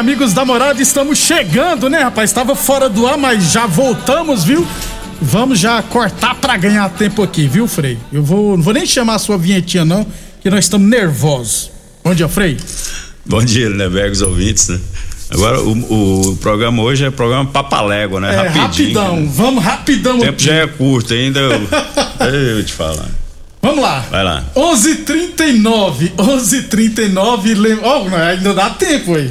Amigos da morada, estamos chegando, né, rapaz? Estava fora do ar, mas já voltamos, viu? Vamos já cortar para ganhar tempo aqui, viu, Frei? Eu vou, não vou nem chamar a sua vinhetinha, não, que nós estamos nervosos. Bom dia, Frei. Bom dia, Lindeberg, os ouvintes, né? Agora, o, o, programa hoje é programa papalégua, né? É, Rapidinho. Rapidão, né? vamos rapidão. O tempo aqui. já é curto ainda. Eu, eu te falar. Vamos lá. Vai lá. 11:39, 11:39, lem... oh, ainda dá tempo aí.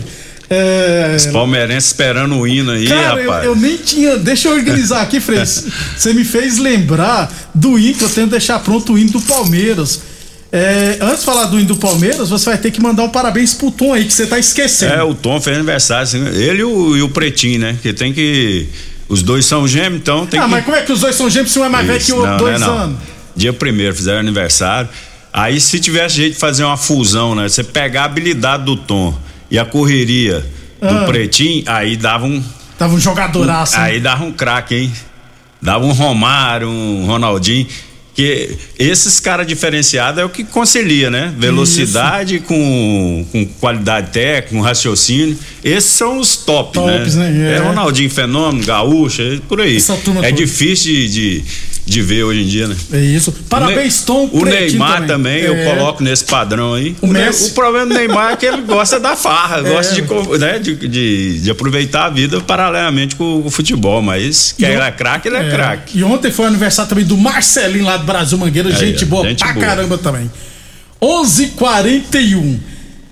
É... Os palmeirenses esperando o hino aí, Cara, rapaz. Eu, eu, nem tinha. Deixa eu organizar aqui, Frei. Você me fez lembrar do hino que eu tenho que deixar pronto o hino do Palmeiras. É, antes de falar do hino do Palmeiras, você vai ter que mandar um parabéns pro Tom aí, que você tá esquecendo. É, o Tom fez aniversário, assim, ele e o, e o Pretinho, né? Que tem que. Os dois são gêmeos, então tem ah, que. mas como é que os dois são gêmeos se um é mais velho que o outro, dois não é, não. anos? Dia primeiro, fizeram aniversário. Aí, se tivesse jeito de fazer uma fusão, né? Você pegar a habilidade do Tom e a correria do ah. Pretinho, aí dava um. Dava um jogadoraço. Um, aí dava um craque, hein? Dava um Romário, um Ronaldinho. Que esses caras diferenciados é o que concilia, né? Velocidade com, com qualidade técnica, com raciocínio. Esses são os top, Tops, né? né? É. é Ronaldinho Fenômeno, Gaúcho, é por aí. é difícil de, de de ver hoje em dia, né? É isso. Parabéns, Tom. O Neymar também, também é. eu coloco nesse padrão aí. O, Messi. o problema do Neymar é que ele gosta da farra, é. gosta de, né, de, de, de, aproveitar a vida paralelamente com o futebol, mas que ele é craque, ele é, é. craque. E ontem foi o aniversário também do Marcelinho lá do Brasil Mangueira, gente boa gente pra caramba também. 11:41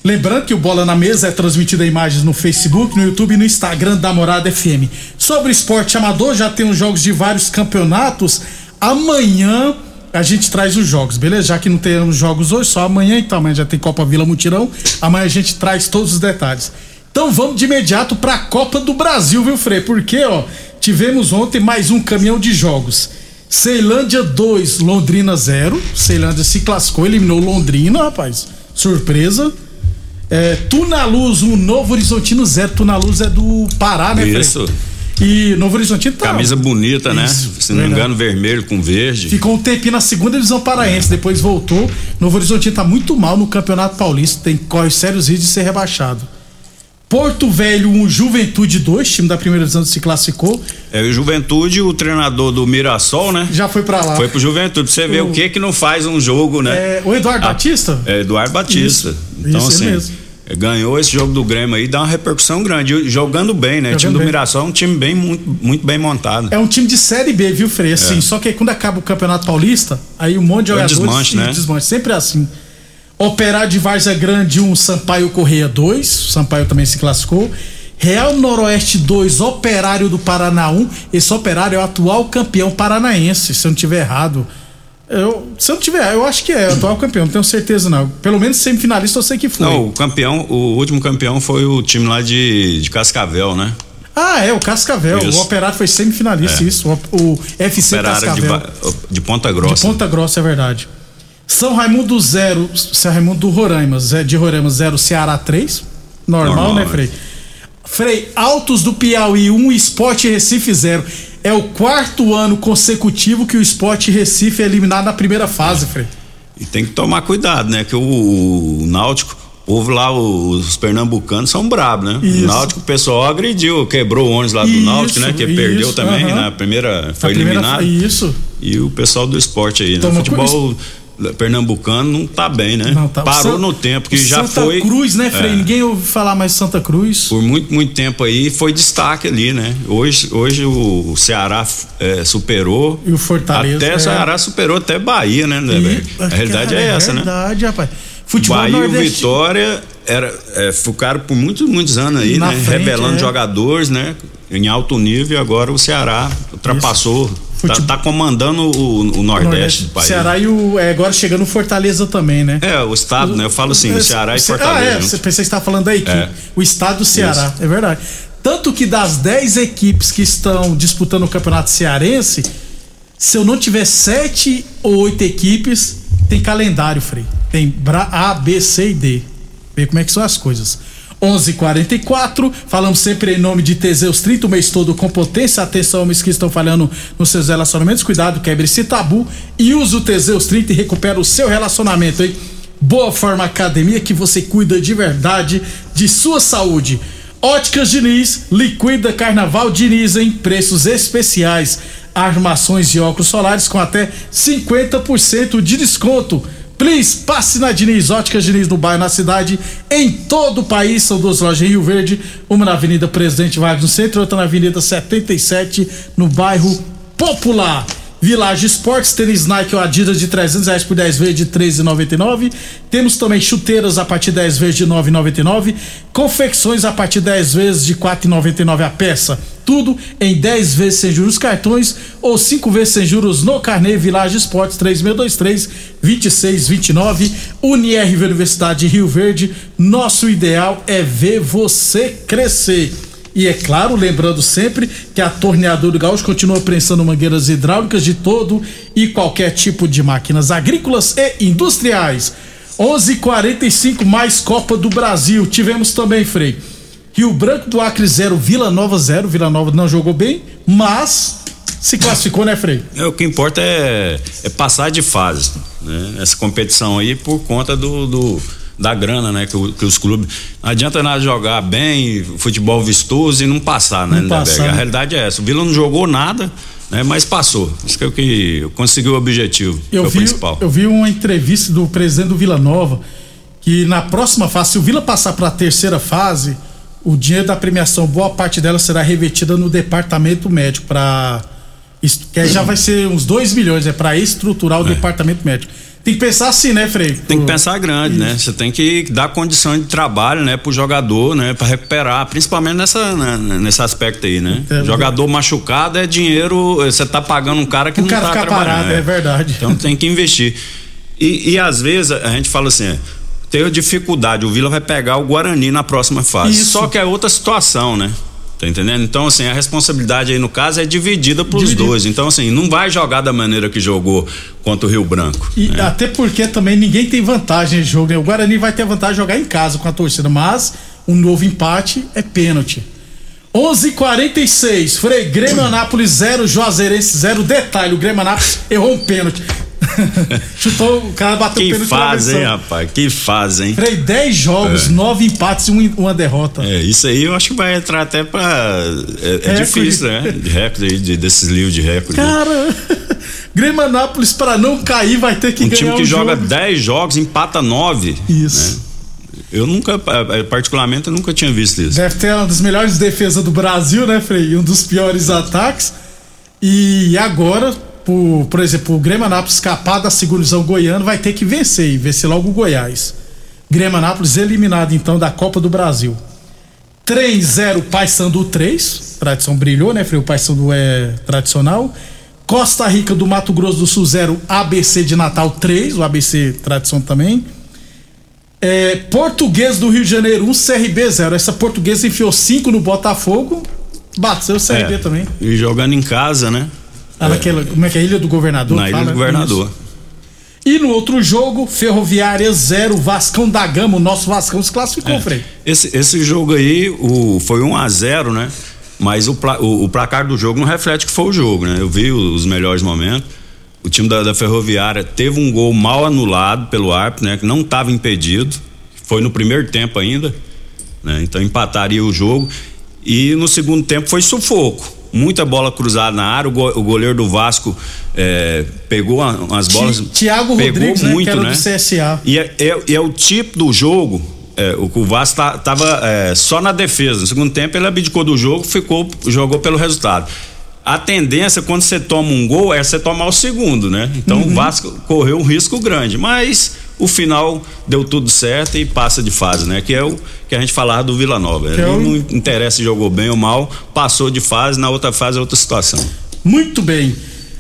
Lembrando que o Bola na Mesa é transmitido em imagens no Facebook, no YouTube e no Instagram da Morada FM. Sobre esporte amador, já tem os jogos de vários campeonatos. Amanhã a gente traz os jogos, beleza? Já que não temos jogos hoje, só amanhã, então amanhã já tem Copa Vila Mutirão. Amanhã a gente traz todos os detalhes. Então vamos de imediato para a Copa do Brasil, viu, Frei? Porque, ó, tivemos ontem mais um caminhão de jogos. Ceilândia 2, Londrina 0. Ceilândia se classificou, eliminou Londrina, rapaz. Surpresa. É, Tunaluz, um Novo Horizontino 0. Tunaluz é do Pará, né, Frei? Isso. E Novo Horizontino tá. Camisa bonita, né? Isso? Se não me engano, vermelho com verde. Ficou um tempinho na segunda divisão paraense, é. depois voltou. Novo Horizontino tá muito mal no Campeonato Paulista, tem corre sérios riscos de ser rebaixado. Porto Velho, um Juventude 2, time da primeira divisão se classificou. É, o Juventude, o treinador do Mirassol, né? Já foi para lá. Foi pro Juventude, você vê o que que não faz um jogo, né? É, o Eduardo ah, Batista? É, Eduardo Batista. Isso, então, isso assim, mesmo ganhou esse jogo do Grêmio aí, dá uma repercussão grande, jogando bem, né? Jogando o time do Mirassol é um time bem, muito, muito bem montado. É um time de Série B, viu, Frei? Assim, é. Só que aí quando acaba o Campeonato Paulista, aí um monte de jogadores... desmanche, né? Desmanche, sempre é assim. Operário de Várzea Grande 1, um, Sampaio Correia 2, Sampaio também se classificou. Real Noroeste 2, Operário do Paraná 1. Um. Esse Operário é o atual campeão paranaense, se eu não tiver errado. Eu, se eu não tiver, eu acho que é o atual campeão, não tenho certeza não. Pelo menos semifinalista eu sei que foi. Não, o campeão, o último campeão foi o time lá de, de Cascavel, né? Ah, é, o Cascavel. Isso. O Operário foi semifinalista, é. isso. O, o FC Operário Cascavel. De, de, Ponta Grossa. De Ponta Grossa, é verdade. São Raimundo 0, São Raimundo do Roraima, de Roraima 0, Ceará 3. Normal, Normal né, Frei? Frei, Altos do Piauí 1, um, Esporte Recife 0. É o quarto ano consecutivo que o Esporte Recife é eliminado na primeira fase, é. Frei. E tem que tomar cuidado, né? Que o, o Náutico, houve lá os pernambucanos são bravos, né? Isso. O Náutico, o pessoal agrediu, quebrou o ônibus lá do isso, Náutico, né? Que isso, perdeu também uh -huh. na primeira, foi eliminado. Isso. E o pessoal do esporte aí, né? Futebol pernambucano não tá bem, né? Não, tá. Parou no tempo que já Santa foi. Santa Cruz, né, Frei? É. Ninguém ouve falar mais Santa Cruz. Por muito, muito tempo aí foi destaque ali, né? Hoje, hoje o Ceará é, superou. E o Fortaleza. Até o é. Ceará superou até Bahia, né, e, A realidade cara, é essa, é né? Verdade, rapaz. Futebol Bahia e Vitória era, é, ficaram por muitos, muitos anos aí, Na né? Frente, Revelando é. jogadores, né? Em alto nível, agora o Ceará ultrapassou. Isso Tá, tá, comandando o, o, Nordeste, Nordeste do país. Ceará e o. É, agora chegando Fortaleza também, né? É, o estado, o, né? Eu falo assim, o Ceará e Fortaleza. Ah, é. Você pensei que estava falando aí, que é. o estado do Ceará. Isso. É verdade. Tanto que das 10 equipes que estão disputando o campeonato cearense, se eu não tiver sete ou oito equipes, tem calendário, Frei. Tem A, B, C e D. Vê como é que são as coisas. 11:44 falamos sempre em nome de Teseus 30 o mês todo com potência. Atenção, homens que estão falhando nos seus relacionamentos. Cuidado, quebre esse tabu e use o Teseus 30 e recupera o seu relacionamento, hein? Boa Forma Academia, que você cuida de verdade de sua saúde. Óticas Diniz, liquida Carnaval Diniz em preços especiais. Armações de óculos solares com até 50% de desconto. Please, passe na Diniz, Óticas Diniz no bairro, na cidade, em todo o país. São duas lojas em Rio Verde, uma na Avenida Presidente Vargas no centro, outra na Avenida 77, no bairro Popular. Village Esportes, tênis Nike ou Adidas de 300 reais por 10 vezes de 13,99. Temos também chuteiras a partir de 10 vezes de 9,99. Confecções a partir de 10 vezes de 4,99 a peça. Tudo em 10 vezes sem juros cartões ou 5 vezes sem juros no Carnê Village Esportes 3623 2629. Unirv Universidade de Rio Verde. Nosso ideal é ver você crescer. E é claro, lembrando sempre que a torneadora Gaúcho continua prensando mangueiras hidráulicas de todo e qualquer tipo de máquinas agrícolas e industriais. 11:45 mais Copa do Brasil. Tivemos também, Frei. Rio Branco do Acre 0, Vila Nova 0. Vila Nova não jogou bem, mas se classificou, né, Frei? É, o que importa é, é passar de fase. Né? Essa competição aí por conta do, do da grana, né? Que, que, os clubes. Não adianta nada jogar bem, futebol vistoso e não passar, né? Não passar, né? A realidade é essa. O Vila não jogou nada, né? Mas passou. Isso que é o que conseguiu o objetivo. Eu vi, o principal. Eu vi uma entrevista do presidente do Vila Nova que na próxima fase, se o Vila passar para a terceira fase, o dinheiro da premiação, boa parte dela será revertida no departamento médico para que já vai ser uns 2 milhões, é para estruturar o é. departamento médico. Tem que pensar assim, né, Frei? Tem que pensar grande, né? Isso. né? Você tem que dar condição de trabalho, né, pro jogador, né, para recuperar, principalmente nessa, né, nesse aspecto aí, né? É, jogador machucado é dinheiro, você tá pagando um cara que o não cara tá fica trabalhando. Parado, é. é verdade. Então tem que investir. E, e às vezes a gente fala assim, tem dificuldade, o Vila vai pegar o Guarani na próxima fase. Isso. Só que é outra situação, né? Tá entendendo? Então, assim, a responsabilidade aí no caso é dividida pros dois. Então, assim, não vai jogar da maneira que jogou contra o Rio Branco. E né? até porque também ninguém tem vantagem nesse jogo. Né? O Guarani vai ter vantagem de jogar em casa com a torcida, mas um novo empate é pênalti. 11:46 Frei Grêmio Anápolis 0, Juazeirense 0. Detalhe: o Grêmio Anápolis errou um pênalti. Chutou, o cara bateu que. Que faz, hein, rapaz? Que faz, hein? Frei, 10 jogos, 9 é. empates e um, uma derrota. É, isso aí eu acho que vai entrar até pra. É, é difícil, né? De recorde, de, desses livros de recorde. Cara, Grêmio Anápolis, pra não cair, vai ter que um ganhar. Um time que joga 10 jogos, empata 9. Isso. Né? Eu nunca, particularmente, eu nunca tinha visto isso. Deve ter uma das melhores defesas do Brasil, né, Frei? Um dos piores ataques. E agora, por, por exemplo, o Grêmio Anápolis escapar da segunda divisão goiana, vai ter que vencer e vencer logo o Goiás. Grêmio Anápolis eliminado então da Copa do Brasil. 3-0 Paysandu 3. Tradição brilhou, né, Frei? O Paysandu é tradicional. Costa Rica do Mato Grosso do Sul 0, ABC de Natal 3, o ABC tradição também. É, Português do Rio de Janeiro 1, CRB 0. Essa portuguesa enfiou 5 no Botafogo, bateu o CRB é, também. E jogando em casa, né? Ah, naquela, como é que é? Ilha do Governador? Na Ilha do Governador. Isso. E no outro jogo, Ferroviária 0, Vascão da Gama, o nosso Vascão se classificou, é. Frei. Esse, esse jogo aí o, foi 1 a 0 né? Mas o, o, o, placar do jogo não reflete que foi o jogo, né? Eu vi os melhores momentos. O time da, da Ferroviária teve um gol mal anulado pelo árbitro, né? Que não estava impedido. Foi no primeiro tempo ainda. Né? Então empataria o jogo. E no segundo tempo foi sufoco muita bola cruzada na área. O, goleiro do Vasco é, pegou as bolas. Tiago Rodrigues, né, muito, né? Do CSA. E é, é, é, o tipo do jogo. É, o, o Vasco tá, tava é, só na defesa. No segundo tempo ele abdicou do jogo, ficou, jogou pelo resultado. A tendência quando você toma um gol é você tomar o segundo, né? Então uhum. o Vasco correu um risco grande, mas o final deu tudo certo e passa de fase, né? Que é o que a gente falava do Vila Nova. É o... Não interessa se jogou bem ou mal, passou de fase, na outra fase é outra situação. Muito bem.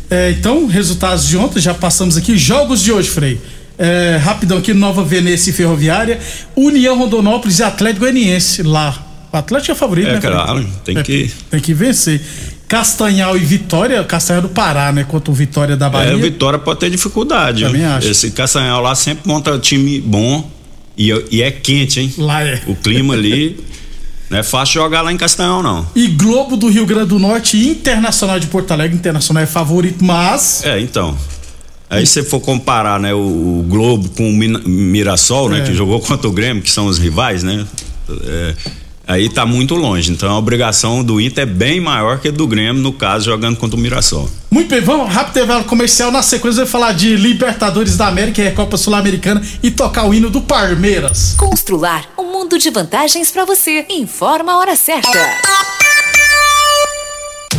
É, então, resultados de ontem, já passamos aqui. Jogos de hoje, Frei. É, rapidão aqui, Nova Venecia e Ferroviária, União Rondonópolis e Atlético Goianiense lá. O Atlético é favorito, é, né? Claro, tem é, que. Tem que vencer. Castanhal e Vitória, Castanhal do Pará, né? Contra o Vitória da Bahia. É, o Vitória pode ter dificuldade. Também acho. Esse Castanhal lá sempre monta time bom e, e é quente, hein? Lá é. O clima ali. Não é fácil jogar lá em Castanhal, não. E Globo do Rio Grande do Norte Internacional de Porto Alegre. Internacional é favorito, mas. É, então. Aí se for comparar, né, o, o Globo com o Mirassol, né, é. que jogou contra o Grêmio, que são os rivais, né? É, aí tá muito longe. Então a obrigação do Inter é bem maior que a do Grêmio, no caso, jogando contra o Mirassol. Muito bem, vamos rápido intervalo comercial. Na sequência, vai falar de Libertadores da América e Copa Sul-Americana e tocar o hino do Palmeiras. Constrular um mundo de vantagens para você. Informa a hora certa.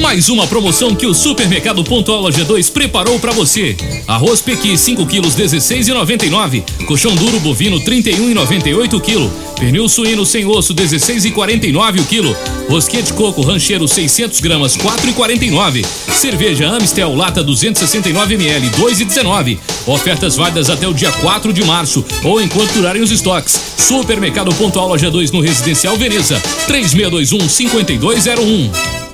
Mais uma promoção que o Supermercado Pontual Loja 2 preparou para você. Arroz Pequi 5 quilos 16,99. Colchão duro bovino 31,98 kg. Pernil suíno sem osso 16,49 o quilo. Rosquinha de coco rancheiro 600 gramas 4,49. Cerveja Amstel lata 269 ml 2,19. Ofertas válidas até o dia 4 de março ou enquanto durarem os estoques. Supermercado Pontual Loja 2 no Residencial Veneza 3621 5201.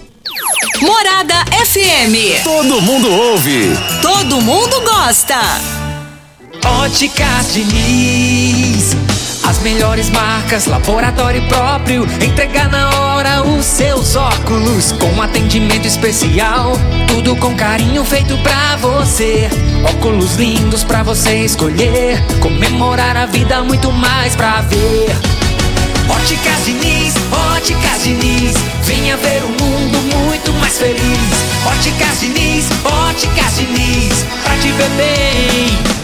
Morada FM. Todo mundo ouve. Todo mundo gosta. Óticas Diniz. As melhores marcas, laboratório próprio. Entregar na hora os seus óculos. Com atendimento especial. Tudo com carinho feito pra você. Óculos lindos pra você escolher. Comemorar a vida, muito mais pra ver. Óticas Diniz, Óticas Diniz, venha ver o mundo muito mais feliz. Óticas Diniz, Diniz, pra te ver bem.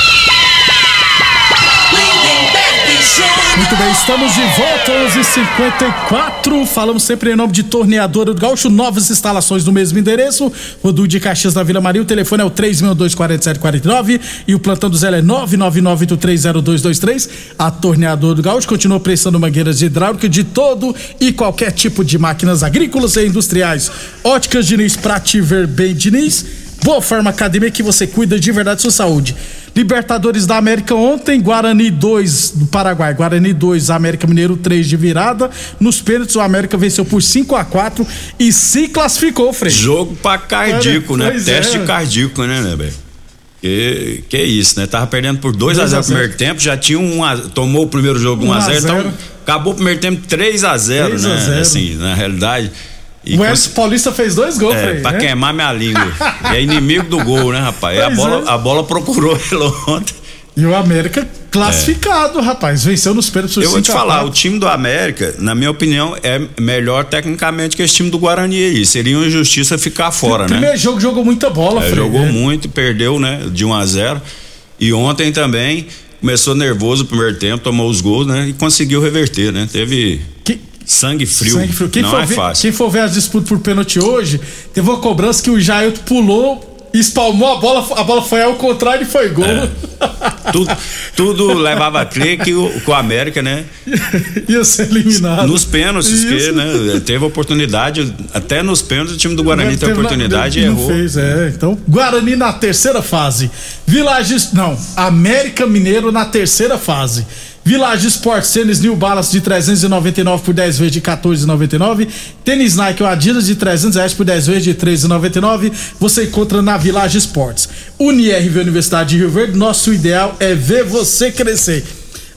Muito bem, estamos de volta, 11:54. Falamos sempre em nome de Torneadora do Gaúcho, novas instalações no mesmo endereço. Rodu de Caxias da Vila Maria. O telefone é o 3624749 e o plantão do Zé é 999830223. A Torneadora do Gaúcho continua prestando mangueiras de hidráulica de todo e qualquer tipo de máquinas agrícolas e industriais. Óticas Diniz, pra te ver bem, Diniz. Boa Forma Academia que você cuida de verdade sua saúde. Libertadores da América ontem, Guarani 2 do Paraguai, Guarani 2, América Mineiro 3 de virada. Nos pênaltis, o América venceu por 5 a 4 e se classificou, Frei. Jogo pra cardíaco, né? Pois Teste é. cardíaco, né, né, velho? Que, que isso, né? Tava perdendo por 2 a 2 0 a no primeiro tempo, já tinha um a, tomou o primeiro jogo 1 1 a a 0, 0. então acabou o primeiro tempo 3 a 0, 3 a né? 0. Assim, na realidade. E O Edson Paulista fez dois gols, É, Frei. pra né? queimar minha língua. é inimigo do gol, né, rapaz? A bola, é. a bola procurou ele ontem. E o América classificado, rapaz. Venceu nos pênaltis Eu vou te 5 a falar, 4. o time do América, na minha opinião, é melhor tecnicamente que esse time do Guarani aí. Seria uma injustiça ficar fora, né? Primeiro jogo jogou muita bola, É, Frei. jogou né? muito, perdeu, né? De 1 a 0 E ontem também começou nervoso o primeiro tempo, tomou os gols, né? E conseguiu reverter, né? Teve sangue frio. Sangue frio. Quem Não for é ver, fácil. Quem for ver as disputas por pênalti hoje, teve uma cobrança que o Jailton pulou, espalmou a bola, a bola foi ao contrário e foi gol. É. Tudo, tudo levava a crer que o, que o América, né? Ia ser eliminado. Nos pênaltis, que, né? Teve oportunidade, até nos pênaltis o time do Guarani teve teve na- oportunidade e errou. Fez, é. Então, Guarani na terceira fase. Village, não, América Mineiro na terceira fase. Village Sports Tênis New Balance de 399 por 10 vezes de 14,99. Tênis Nike ou Adidas de 300 reais por 10 vezes de 13,99. Você encontra na Village Sports. UniRV Universidade de Rio Verde, nosso ideal é ver você crescer.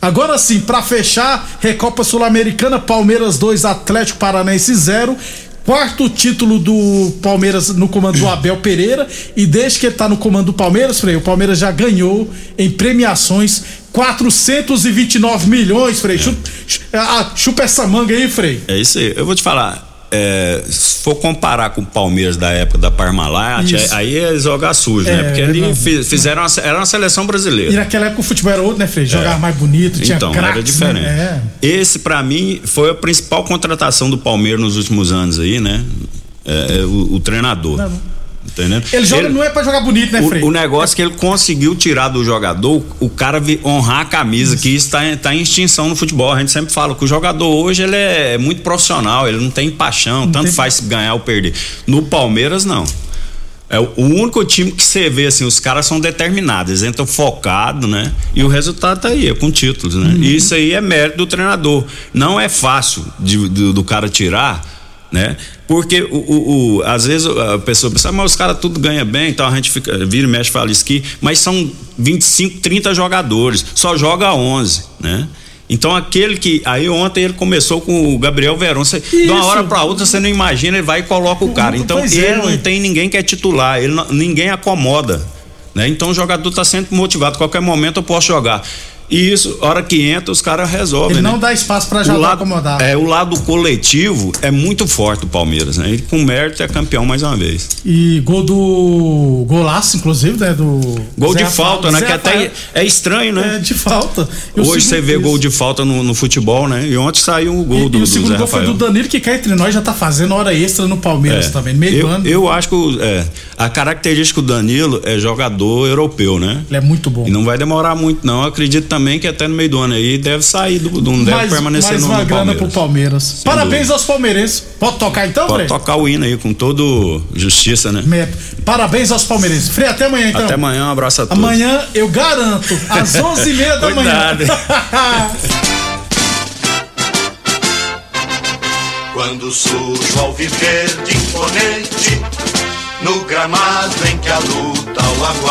Agora sim, pra fechar, Recopa Sul-Americana, Palmeiras 2, Atlético Paranaense 0. Quarto título do Palmeiras no comando do Abel Pereira. E desde que ele tá no comando do Palmeiras, Frei, o Palmeiras já ganhou em premiações 429 milhões, Frei. Chupa, ah, chupa essa manga aí, Frei. É isso aí. Eu vou te falar. É, se for comparar com o Palmeiras da época da Parmalat, Isso. aí é jogar sujo, É, né? Porque ali fizeram uma, era uma seleção brasileira. E naquela época o futebol era outro, né, Frei? Jogava É. mais bonito, tinha então, craques, era diferente. Né? Esse, pra mim, foi a principal contratação do Palmeiras nos últimos anos aí, né? É, é, o, o treinador. Não. Entendendo? É. Ele joga, não é pra jogar bonito, né, Frei? O, o negócio é que ele conseguiu tirar do jogador o cara honrar a camisa, que isso tá, em- tá em extinção no futebol. A gente sempre fala que o jogador hoje ele é muito profissional, ele não tem paixão, tanto tem- faz ganhar ou perder. No Palmeiras, não. É o único time que você vê assim, os caras são determinados, eles entram focados, né? E o resultado tá aí, é com títulos, né? E isso aí é mérito do treinador. Não é fácil de- do, do cara tirar, né? Porque o, o- o- às vezes a pessoa pensa, "Ah, mas os caras tudo ganha bem, então a gente fica, vira e mexe fala isso aqui, mas são 25, 30 jogadores, só joga 11, né? Então aquele que. Aí ontem ele começou com o Gabriel Verón. Você, de uma hora pra outra você não imagina, ele vai e coloca o cara. Então Pois ele é, não ué. tem ninguém que é titular, ele não- ninguém acomoda. Né? Então o jogador tá sempre motivado, qualquer momento eu posso jogar. E isso, hora que entra, os caras resolvem. Ele né? não dá espaço pra o jogar lado, acomodado. É, o lado coletivo é muito forte do Palmeiras, né? E com mérito é campeão mais uma vez. E gol do. Golaço, inclusive, né? Do. Gol Zé de Rafael- falta, né? Zé Que até Rafael. é estranho, né? É, de falta. E o Hoje você vê gol de falta no, no futebol, né? E ontem saiu o gol E, do, e do o segundo Zé gol foi Rafael. do Danilo, que cá entre nós já tá fazendo hora extra no Palmeiras É. também, meio eu, ano. eu acho que o- é, a característica do Danilo é jogador europeu, né? Ele é muito bom. E não vai demorar muito, não. Acredito também que até no meio do ano aí deve sair, do, do- não deve mais, permanecer mais no, uma no grana Palmeiras. pro Palmeiras. Parabéns aos palmeirenses. Pode tocar então, Pode Frei? tocar o hino aí com todo justiça, né? Parabéns aos palmeirenses. Frei, até amanhã então. Até amanhã, um abraço a todos. Amanhã eu garanto, às 11h30 da manhã. Cuidado. Quando surge ao viver de imponente, no gramado em que a luta o aguarda.